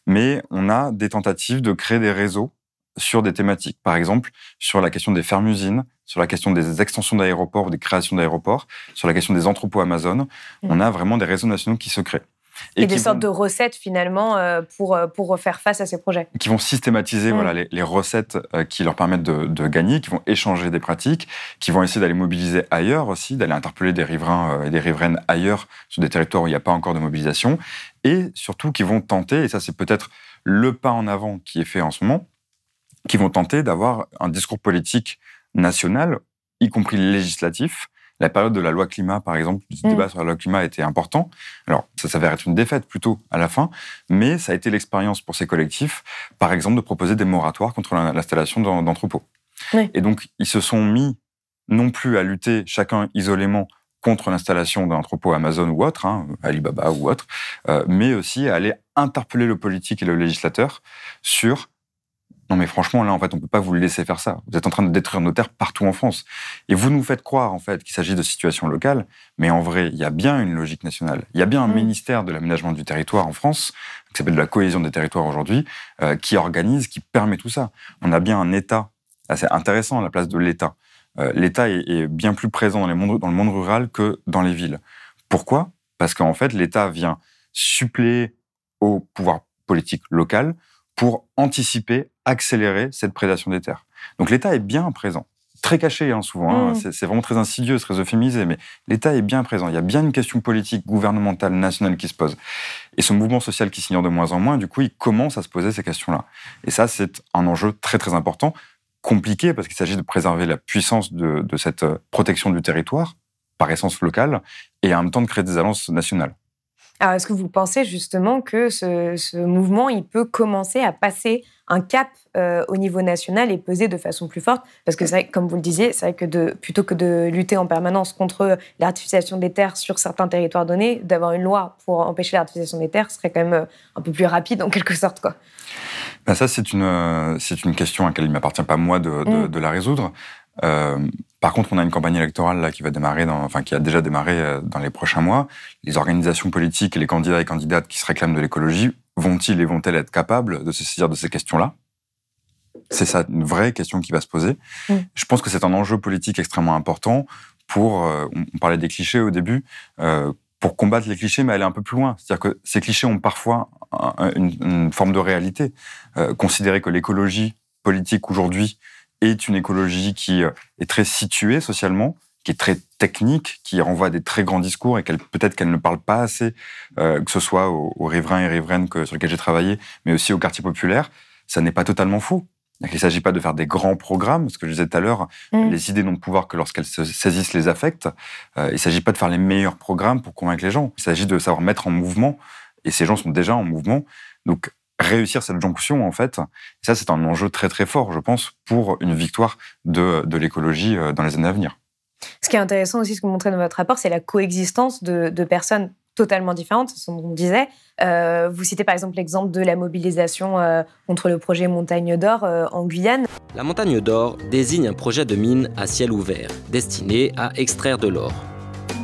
mais on a des tentatives de créer des réseaux sur des thématiques. Par exemple, sur la question des fermes-usines, sur la question des extensions d'aéroports ou des créations d'aéroports, sur la question des entrepôts Amazon, on a vraiment des réseaux nationaux qui se créent. Et, des sortes vont- de recettes finalement euh, pour, euh, pour faire face à ces projets. qui vont systématiser Mm. voilà, les, les recettes euh, qui leur permettent de, de gagner, qui vont échanger des pratiques, qui vont essayer d'aller mobiliser ailleurs aussi, d'aller interpeller des riverains et des riveraines ailleurs sur des territoires où il n'y a pas encore de mobilisation, et surtout qui vont tenter, et ça c'est peut-être le pas en avant qui est fait en ce moment, qui vont tenter d'avoir un discours politique national, y compris législatif. La période de la loi climat, par exemple, du Mm. débat sur la loi climat était important. Alors, ça s'avère être une défaite plutôt à la fin, mais ça a été l'expérience pour ces collectifs, par exemple, de proposer des moratoires contre la- l'installation d'en- d'entrepôts. Oui. Et donc, ils se sont mis non plus à lutter chacun isolément contre l'installation d'un entrepôt Amazon ou autre, hein, Alibaba ou autre, euh, mais aussi à aller interpeller le politique et le législateur sur non mais franchement là en fait on peut pas vous le laisser faire ça. Vous êtes en train de détruire nos terres partout en France et vous nous faites croire en fait qu'il s'agit de situations locales, mais en vrai il y a bien une logique nationale. Il y a bien un Mm. ministère de l'aménagement du territoire en France qui s'appelle de la cohésion des territoires aujourd'hui, euh, qui organise, qui permet tout ça. On a bien un État assez intéressant à la place de l'État. Euh, L'État est, est bien plus présent dans, les mondes- dans le monde rural que dans les villes. Pourquoi? Parce qu'en fait, l'État vient suppléer au pouvoir politique local pour anticiper, accélérer cette prédation des terres. Donc l'État est bien présent. Très caché, hein, souvent. hein. Mm. C'est- C'est vraiment très insidieux, très euphémisé, mais l'État est bien présent. Il y a bien une question politique, gouvernementale, nationale qui se pose. Et ce mouvement social qui s'ignore de moins en moins, du coup, il commence à se poser ces questions-là. Et ça, c'est un enjeu très, très important, compliqué, parce qu'il s'agit de préserver la puissance de, de cette euh, protection du territoire, par essence locale, et en même temps de créer des alliances nationales. Alors, est-ce que vous pensez justement que ce, ce mouvement, il peut commencer à passer un cap euh, au niveau national et peser de façon plus forte? Parce que c'est vrai, comme vous le disiez, c'est vrai que de, plutôt que de lutter en permanence contre l'artificialisation des terres sur certains territoires donnés, d'avoir une loi pour empêcher l'artificialisation des terres serait quand même euh, un peu plus rapide en quelque sorte. Quoi. Ben ça, c'est une, euh, c'est une question à laquelle il ne m'appartient pas, moi, de, de, Mm. de la résoudre. Euh, par contre, on a une campagne électorale là, qui va démarrer, dans, enfin qui a déjà démarré euh, dans les prochains mois. Les organisations politiques et les candidats et candidates qui se réclament de l'écologie vont-ils et vont-elles être capables de se saisir de ces questions-là? C'est ça, une vraie question qui va se poser. Mm. Je pense que c'est un enjeu politique extrêmement important pour, euh, on on parlait des clichés au début, euh, pour combattre les clichés, mais aller un peu plus loin. C'est-à-dire que ces clichés ont parfois un- une, une forme de réalité. Euh, considérer que l'écologie politique aujourd'hui est une écologie qui euh, est très située socialement, qui est très technique, qui renvoie à des très grands discours et qu'elle peut-être qu'elle ne parle pas assez, euh, que ce soit aux, aux riverains et riveraines que, sur lesquels j'ai travaillé, mais aussi aux quartiers populaires, ça n'est pas totalement faux. Il ne s'agit pas de faire des grands programmes, ce que je disais tout à l'heure, Mm. les idées n'ont de pouvoir que lorsqu'elles se saisissent les affects. Euh, il ne s'agit pas de faire les meilleurs programmes pour convaincre les gens, il s'agit de savoir mettre en mouvement, et ces gens sont déjà en mouvement. Donc réussir cette jonction, en fait, et ça c'est un enjeu très très fort, je pense, pour une victoire de, de l'écologie euh, dans les années à venir. Ce qui est intéressant aussi, ce que vous montrez dans votre rapport, c'est la coexistence de, de personnes totalement différentes, ce qu'on disait. Euh, vous citez par exemple l'exemple de la mobilisation euh, contre le projet Montagne d'Or euh, en Guyane. La Montagne d'Or désigne un projet de mine à ciel ouvert, destiné à extraire de l'or.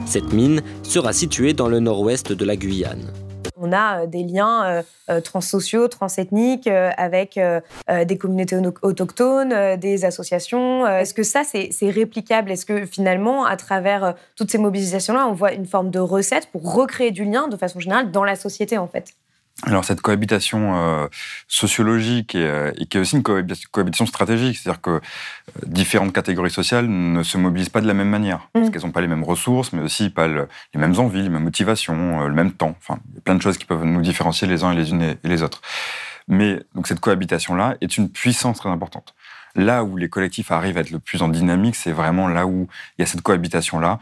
Cette mine sera située dans le nord-ouest de la Guyane. On a des liens transsociaux, transethniques, avec des communautés autochtones, des associations. Est-ce que ça, c'est réplicable? Est-ce que finalement, à travers toutes ces mobilisations-là, on voit une forme de recette pour recréer du lien de façon générale dans la société, en fait? Alors cette cohabitation euh, sociologique euh, et, qui est aussi une cohabitation, stratégique, c'est-à-dire que euh, différentes catégories sociales ne se mobilisent pas de la même manière, parce mmh. qu'elles n'ont pas les mêmes ressources, mais aussi pas les mêmes envies, les mêmes motivations, le même temps. Enfin, il y a plein de choses qui peuvent nous différencier les uns et les unes et, les autres. Mais donc cette cohabitation-là est une puissance très importante. Là où les collectifs arrivent à être le plus en dynamique, c'est vraiment là où il y a cette cohabitation-là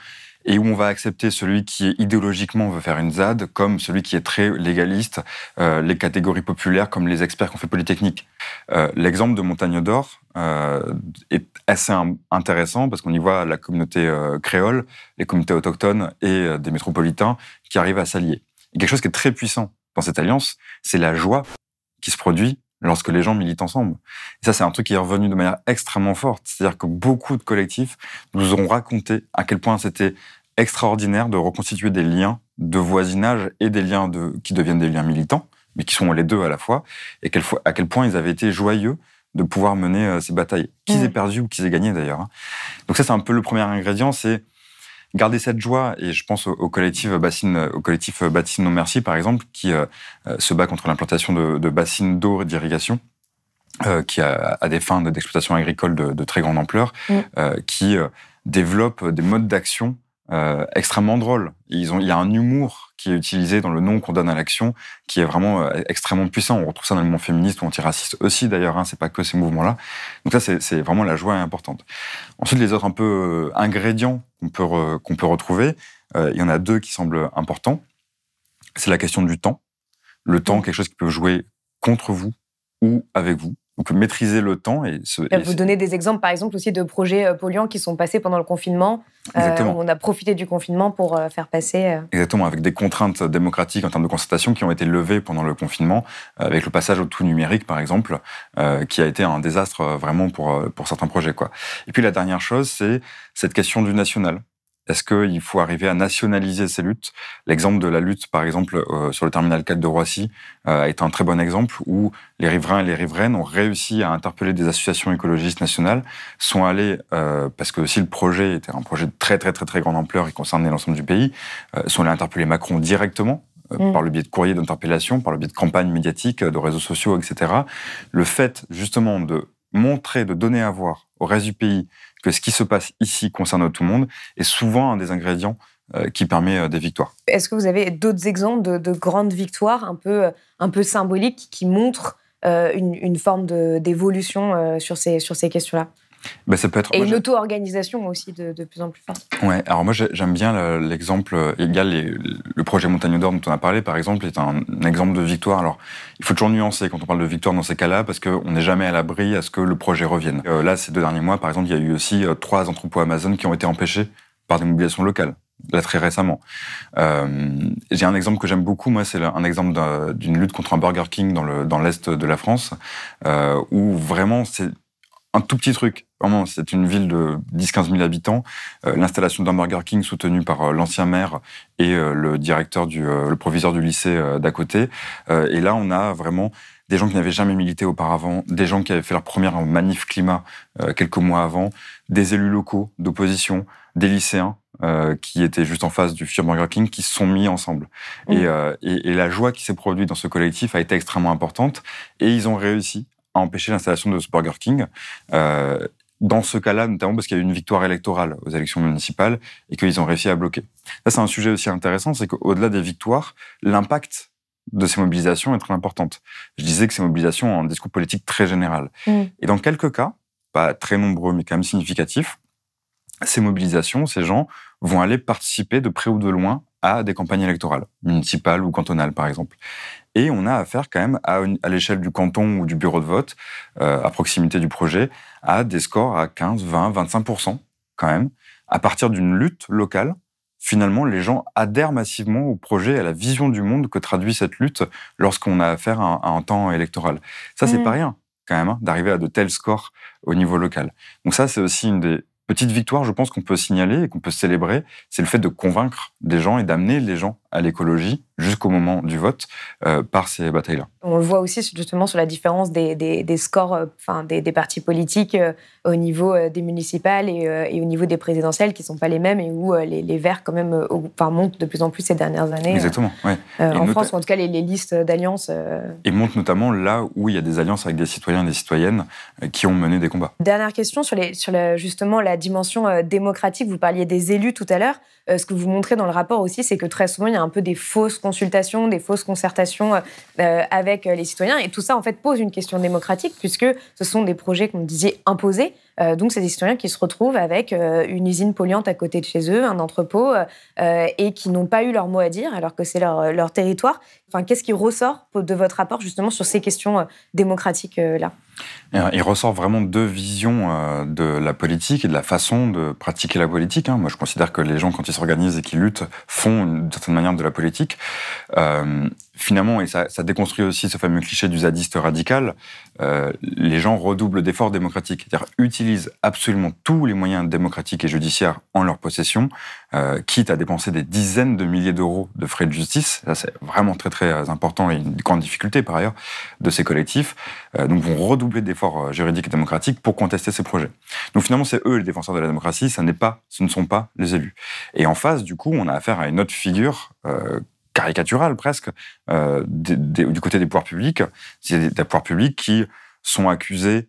et où on va accepter celui qui idéologiquement veut faire une ZAD comme celui qui est très légaliste, euh, les catégories populaires comme les experts qu'on fait Polytechnique. Euh, l'exemple de Montagne d'Or euh, est assez intéressant parce qu'on y voit la communauté créole, les communautés autochtones et des métropolitains qui arrivent à s'allier. Quelque chose qui est très puissant dans cette alliance, c'est la joie qui se produit lorsque les gens militent ensemble. Et ça, c'est un truc qui est revenu de manière extrêmement forte. C'est-à-dire que beaucoup de collectifs nous ont raconté à quel point c'était extraordinaire de reconstituer des liens de voisinage et des liens de, qui deviennent des liens militants, mais qui sont les deux à la fois, et à quel point ils avaient été joyeux de pouvoir mener euh, ces batailles, qu'ils aient perdu ou qu'ils aient gagné d'ailleurs. Hein. Donc ça, c'est un peu le premier ingrédient, c'est garder cette joie. Et je pense au, collectif Bassine, au collectif Bassine Non Merci, par exemple, qui euh, euh, se bat contre l'implantation de, bassines d'eau et d'irrigation. qui a, des fins d'exploitation agricole de, très grande ampleur, mm. qui développe des modes d'action euh, extrêmement drôle. Ils ont, il y a un humour qui est utilisé dans le nom qu'on donne à l'action, qui est vraiment euh, extrêmement puissant. On retrouve ça dans le mouvement féministe ou antiraciste aussi, d'ailleurs. Hein, c'est pas que ces mouvements-là. Donc ça, c'est vraiment la joie importante. Ensuite, les autres un peu euh, ingrédients qu'on peut qu'on peut retrouver, il y en a deux qui semblent importants. C'est la question du temps. Le temps, quelque chose qui peut jouer contre vous ou avec vous. Donc maîtriser le temps et se. vous donnez des exemples, par exemple, aussi de projets euh, polluants qui sont passés pendant le confinement. Euh, Exactement. on a profité du confinement pour euh, faire passer. Exactement, avec des contraintes démocratiques en termes de constatation qui ont été levées pendant le confinement, avec le passage au tout numérique, par exemple, qui a été un désastre vraiment pour pour certains projets, quoi. Et puis la dernière chose, c'est cette question du national. Est-ce qu'il faut arriver à nationaliser ces luttes? L'exemple de la lutte, par exemple, euh, sur le terminal 4 de Roissy euh, été un très bon exemple où les riverains et les riveraines ont réussi à interpeller des associations écologistes nationales, sont allés, euh, parce que aussi le projet était un projet de très très très très grande ampleur et concernait l'ensemble du pays, sont allés interpeller Macron directement mm. par le biais de courriers d'interpellation, par le biais de campagnes médiatiques, de réseaux sociaux, etc. Le fait justement de montrer, de donner à voir au reste du pays ce qui se passe ici concerne tout le monde est souvent un des ingrédients euh, qui permet euh, des victoires. Est-ce que vous avez d'autres exemples de, grandes victoires un peu, euh, un peu symboliques qui montrent une, forme d'évolution sur ces, sur ces questions-là? Bah, ça peut être, et une auto-organisation aussi de, plus en plus forte. Ouais, alors moi j'aime bien l'exemple, il y a le projet Montagne d'Or dont on a parlé par exemple, est un, exemple de victoire. Alors il faut toujours nuancer quand on parle de victoire dans ces cas-là parce qu'on n'est jamais à l'abri à ce que le projet revienne. Euh, là, ces deux derniers mois, par exemple, il y a eu aussi euh, trois entrepôts Amazon qui ont été empêchés par des mobilisations locales là très récemment. Euh, j'ai un exemple que j'aime beaucoup, moi, c'est un exemple d'une lutte contre un Burger King dans le dans l'est de la France, euh, où vraiment c'est un tout petit truc. Vraiment, c'est une ville de 10-15 000 habitants. Euh, l'installation d'un Burger King soutenue par euh, l'ancien maire et euh, le directeur du, le proviseur du lycée d'à côté. et là, on a vraiment des gens qui n'avaient jamais milité auparavant, des gens qui avaient fait leur première manif climat quelques mois avant, des élus locaux d'opposition, des lycéens qui étaient juste en face du futur Burger King, qui se sont mis ensemble. Mmh. Et, et, et, la joie qui s'est produite dans ce collectif a été extrêmement importante. Et ils ont réussi empêcher l'installation de ce Burger King. Euh, dans ce cas-là, notamment parce qu'il y a eu une victoire électorale aux élections municipales et qu'ils ont réussi à bloquer. Ça, c'est un sujet aussi intéressant, c'est qu'au-delà des victoires, l'impact de ces mobilisations est très important. Je disais que ces mobilisations ont un discours politique très général. Mm. Et dans quelques cas, pas très nombreux, mais quand même significatifs, ces mobilisations, ces gens vont aller participer de près ou de loin à des campagnes électorales, municipales ou cantonales par exemple. Et on a affaire quand même à, à l'échelle du canton ou du bureau de vote, euh, à proximité du projet, à des scores à 15, 20, 25 quand même, à partir d'une lutte locale finalement, les gens adhèrent massivement au projet, à la vision du monde que traduit cette lutte lorsqu'on a affaire à un, temps électoral. Ça, c'est Mhm. pas rien, quand même, hein, d'arriver à de tels scores au niveau local. Donc ça, c'est aussi une des petites victoires, je pense, qu'on peut signaler et qu'on peut célébrer. C'est le fait de convaincre des gens et d'amener les gens à l'écologie jusqu'au moment du vote euh, par ces batailles-là. On le voit aussi justement sur la différence des, des- des scores, euh, enfin des, des partis politiques euh, au niveau des municipales et, euh, et au niveau des présidentielles qui sont pas les mêmes et où les, les Verts quand même enfin, montent de plus en plus ces dernières années. Exactement, Et en France, ou en tout cas les, les listes d'alliances. Et montre notamment là où il y a des alliances avec des citoyens et des citoyennes qui ont mené des combats. Dernière question sur, les, sur justement la dimension démocratique. Vous parliez des élus tout à l'heure. Ce que vous montrez dans le rapport aussi, c'est que très souvent, il y a un peu des fausses consultations, des fausses concertations euh, euh, avec euh, les citoyens. Et tout ça, en fait, pose une question démocratique, puisque ce sont des projets, comme disiez, imposés. Donc, c'est des citoyens qui se retrouvent avec une usine polluante à côté de chez eux, un entrepôt, et qui n'ont pas eu leur mot à dire, alors que c'est leur, leur territoire. Enfin, qu'est-ce qui ressort de votre rapport, justement, sur ces questions démocratiques-là Il ressort vraiment deux visions euh, de la politique et de la façon de pratiquer la politique. hein. Moi, je considère que les gens, quand ils s'organisent et qu'ils luttent, font d'une certaine manière de la politique. Euh, finalement, et ça, déconstruit aussi ce fameux cliché du zadiste radical, euh, les gens redoublent d'efforts démocratiques, c'est-à-dire utilisent absolument tous les moyens démocratiques et judiciaires en leur possession, euh, quitte à dépenser des dizaines de milliers d'euros de frais de justice. Ça, c'est vraiment très très euh, important et une grande difficulté par ailleurs de ces collectifs. Euh, donc, vont redoubler d'efforts euh, juridiques et démocratiques pour contester ces projets. Donc, finalement, c'est eux les défenseurs de la démocratie. Ça n'est pas, ce ne sont pas les élus. Et en face, du coup, on a affaire à une autre figure. Euh, caricaturale presque euh, du côté des pouvoirs publics, c'est des pouvoirs publics qui sont accusés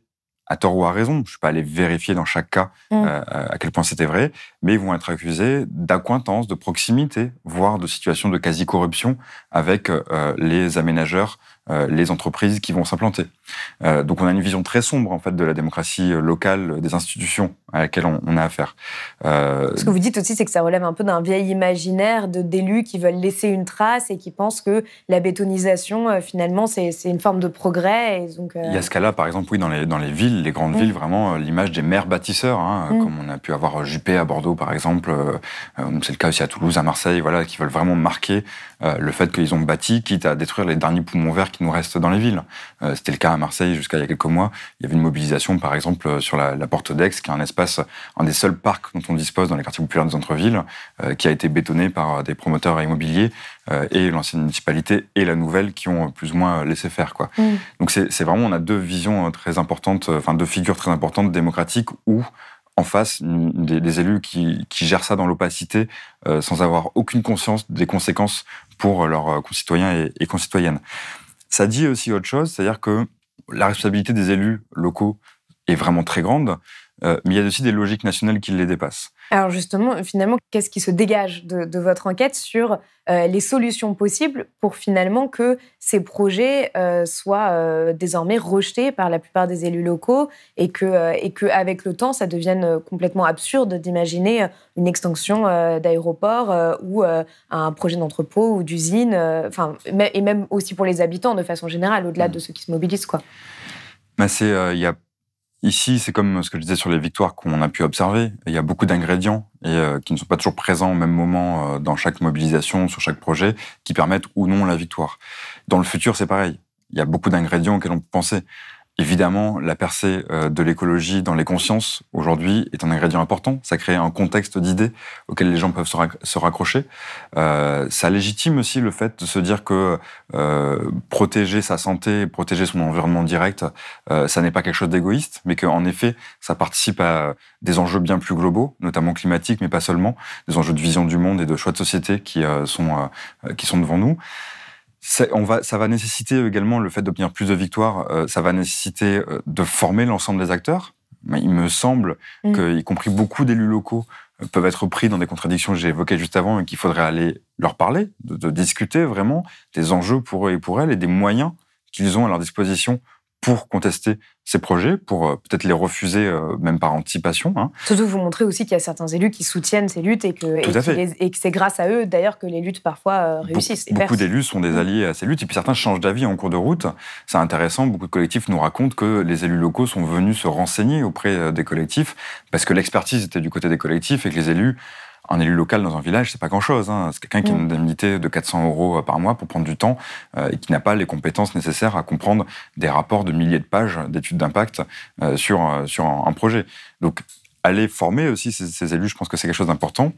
à tort ou à raison, je ne suis pas allé vérifier dans chaque cas Mm. euh, à quel point c'était vrai, mais ils vont être accusés d'accointance, de proximité, voire de situation de quasi-corruption avec euh, les aménageurs, euh, les entreprises qui vont s'implanter. Euh, donc on a une vision très sombre en fait de la démocratie euh, locale, des institutions à laquelle on, on a affaire. Euh, Ce que vous dites aussi, c'est que ça relève un peu d'un vieil imaginaire de- d'élus qui veulent laisser une trace et qui pensent que la bétonisation, euh, finalement, c'est une forme de progrès. Et donc, euh, Il y a ce cas-là, par exemple, oui, dans les, dans les villes, les grandes Mm. villes, vraiment, euh, l'image des maires bâtisseurs, hein, Mm. comme on a pu avoir Juppé à Bordeaux, par exemple, euh, euh, c'est le cas aussi à Toulouse, à Marseille, voilà, qui veulent vraiment marquer euh, le fait qu'ils ont bâti, quitte à détruire les derniers poumons verts qui nous restent dans les villes. Euh, C'était le cas à Marseille jusqu'à il y a quelques mois. Il y avait une mobilisation, par exemple, euh, sur la, la porte d'Aix, qui est un espace, un des seuls parcs dont on dispose dans les quartiers populaires des centres-villes, euh, qui a été bétonné par des promoteurs immobiliers euh, et l'ancienne municipalité et la nouvelle qui ont euh, plus ou moins laissé faire, quoi. Donc c'est vraiment, on a deux visions euh, très importantes, euh, enfin deux figures très importantes démocratiques où en face, des, des élus qui, qui gèrent ça dans l'opacité euh, sans avoir aucune conscience des conséquences pour leurs euh, concitoyens et, et concitoyennes. Ça dit aussi autre chose, c'est-à-dire que la responsabilité des élus locaux est vraiment très grande, euh, mais il y a aussi des logiques nationales qui les dépassent. Alors justement, finalement, qu'est-ce qui se dégage de, de votre enquête sur euh, les solutions possibles pour finalement que ces projets euh, soient euh, désormais rejetés par la plupart des élus locaux et que, et que avec le temps, ça devienne complètement absurde d'imaginer une extension d'aéroport euh, ou un projet d'entrepôt ou d'usine, enfin et même aussi pour les habitants de façon générale, au-delà de ceux qui se mobilisent, quoi. Mais c'est, il y a ici, c'est comme ce que je disais sur les victoires qu'on a pu observer. Il y a beaucoup d'ingrédients et euh, qui ne sont pas toujours présents au même moment euh, dans chaque mobilisation, sur chaque projet, qui permettent ou non la victoire. Dans le futur, c'est pareil. Il y a beaucoup d'ingrédients auxquels on peut penser. Évidemment, la percée euh, de l'écologie dans les consciences aujourd'hui est un ingrédient important. Ça crée un contexte d'idées auquel les gens peuvent se, rac- se raccrocher. Euh, ça légitime aussi le fait de se dire que euh, protéger sa santé, protéger son environnement direct, euh, ça n'est pas quelque chose d'égoïste, mais qu'en effet, ça participe à des enjeux bien plus globaux, notamment climatiques, mais pas seulement, des enjeux de vision du monde et de choix de société qui euh, sont euh, qui sont devant nous. On va, ça va nécessiter également le fait d'obtenir plus de victoires. euh, ça va nécessiter euh, de former l'ensemble des acteurs. Mais il me semble Mm. que, y compris beaucoup d'élus locaux, euh, peuvent être pris dans des contradictions que j'ai évoquées juste avant et qu'il faudrait aller leur parler, de, de discuter vraiment des enjeux pour eux et pour elles et des moyens qu'ils ont à leur disposition pour contester ces projets, pour euh, peut-être les refuser euh, même par anticipation. hein. Surtout, vous montrez aussi qu'il y a certains élus qui soutiennent ces luttes et que, et c'est grâce à eux, d'ailleurs, que les luttes parfois euh, réussissent. et Beaucoup d'élus sont des alliés à ces luttes, et puis certains changent d'avis en cours de route. C'est intéressant, beaucoup de collectifs nous racontent que les élus locaux sont venus se renseigner auprès des collectifs, parce que l'expertise était du côté des collectifs, et que les élus, un élu local dans un village, c'est pas grand-chose. Hein. C'est quelqu'un qui a une indemnité de 400 euros par mois pour prendre du temps euh, et qui n'a pas les compétences nécessaires à comprendre des rapports de milliers de pages d'études d'impact euh, sur, euh, sur un, un projet. Donc, aller former aussi ces, ces élus, je pense que c'est quelque chose d'important.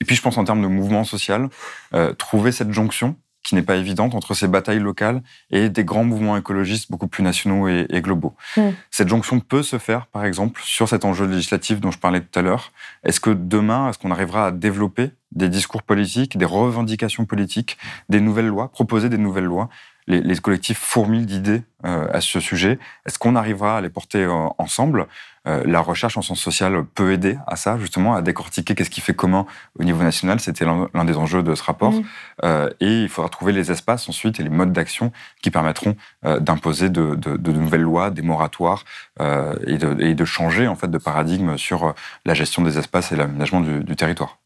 Et puis, je pense en termes de mouvement social, euh, trouver cette jonction qui n'est pas évidente entre ces batailles locales et des grands mouvements écologistes beaucoup plus nationaux et, et globaux. Mm. Cette jonction peut se faire, par exemple, sur cet enjeu législatif dont je parlais tout à l'heure. Est-ce que demain, est-ce qu'on arrivera à développer des discours politiques, des revendications politiques, des nouvelles lois, proposer des nouvelles lois les, les collectifs fourmillent d'idées euh, à ce sujet. Est-ce qu'on arrivera à les porter euh, ensemble? Euh, La recherche en sciences sociales peut aider à ça, justement, à décortiquer qu'est-ce qui fait commun au niveau national? C'était l'un des enjeux de ce rapport. Mm. Et il faudra trouver les espaces ensuite et les modes d'action qui permettront d'imposer de, de- de nouvelles lois, des moratoires et, de, et de changer en fait de paradigme sur la gestion des espaces et l'aménagement du, du territoire.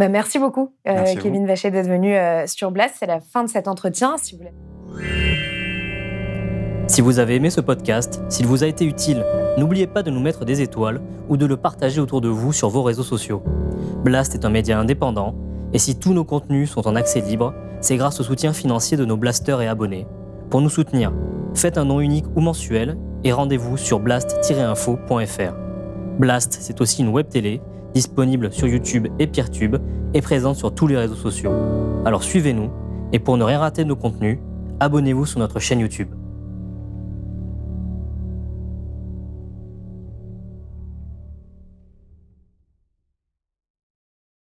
Bah, merci beaucoup, euh, Merci Kevin Vachet, d'être venu euh, sur Blast. C'est la fin de cet entretien. Si vous voulez... Si vous avez aimé ce podcast, s'il vous a été utile, n'oubliez pas de nous mettre des étoiles ou de le partager autour de vous sur vos réseaux sociaux. Blast est un média indépendant, et si tous nos contenus sont en accès libre, c'est grâce au soutien financier de nos blasters et abonnés. Pour nous soutenir, faites un nom unique ou mensuel et rendez-vous sur blast-info.fr. Blast, c'est aussi une web télé disponible sur YouTube et Peertube et présente sur tous les réseaux sociaux. Alors suivez-nous et pour ne rien rater de nos contenus, abonnez-vous sur notre chaîne YouTube.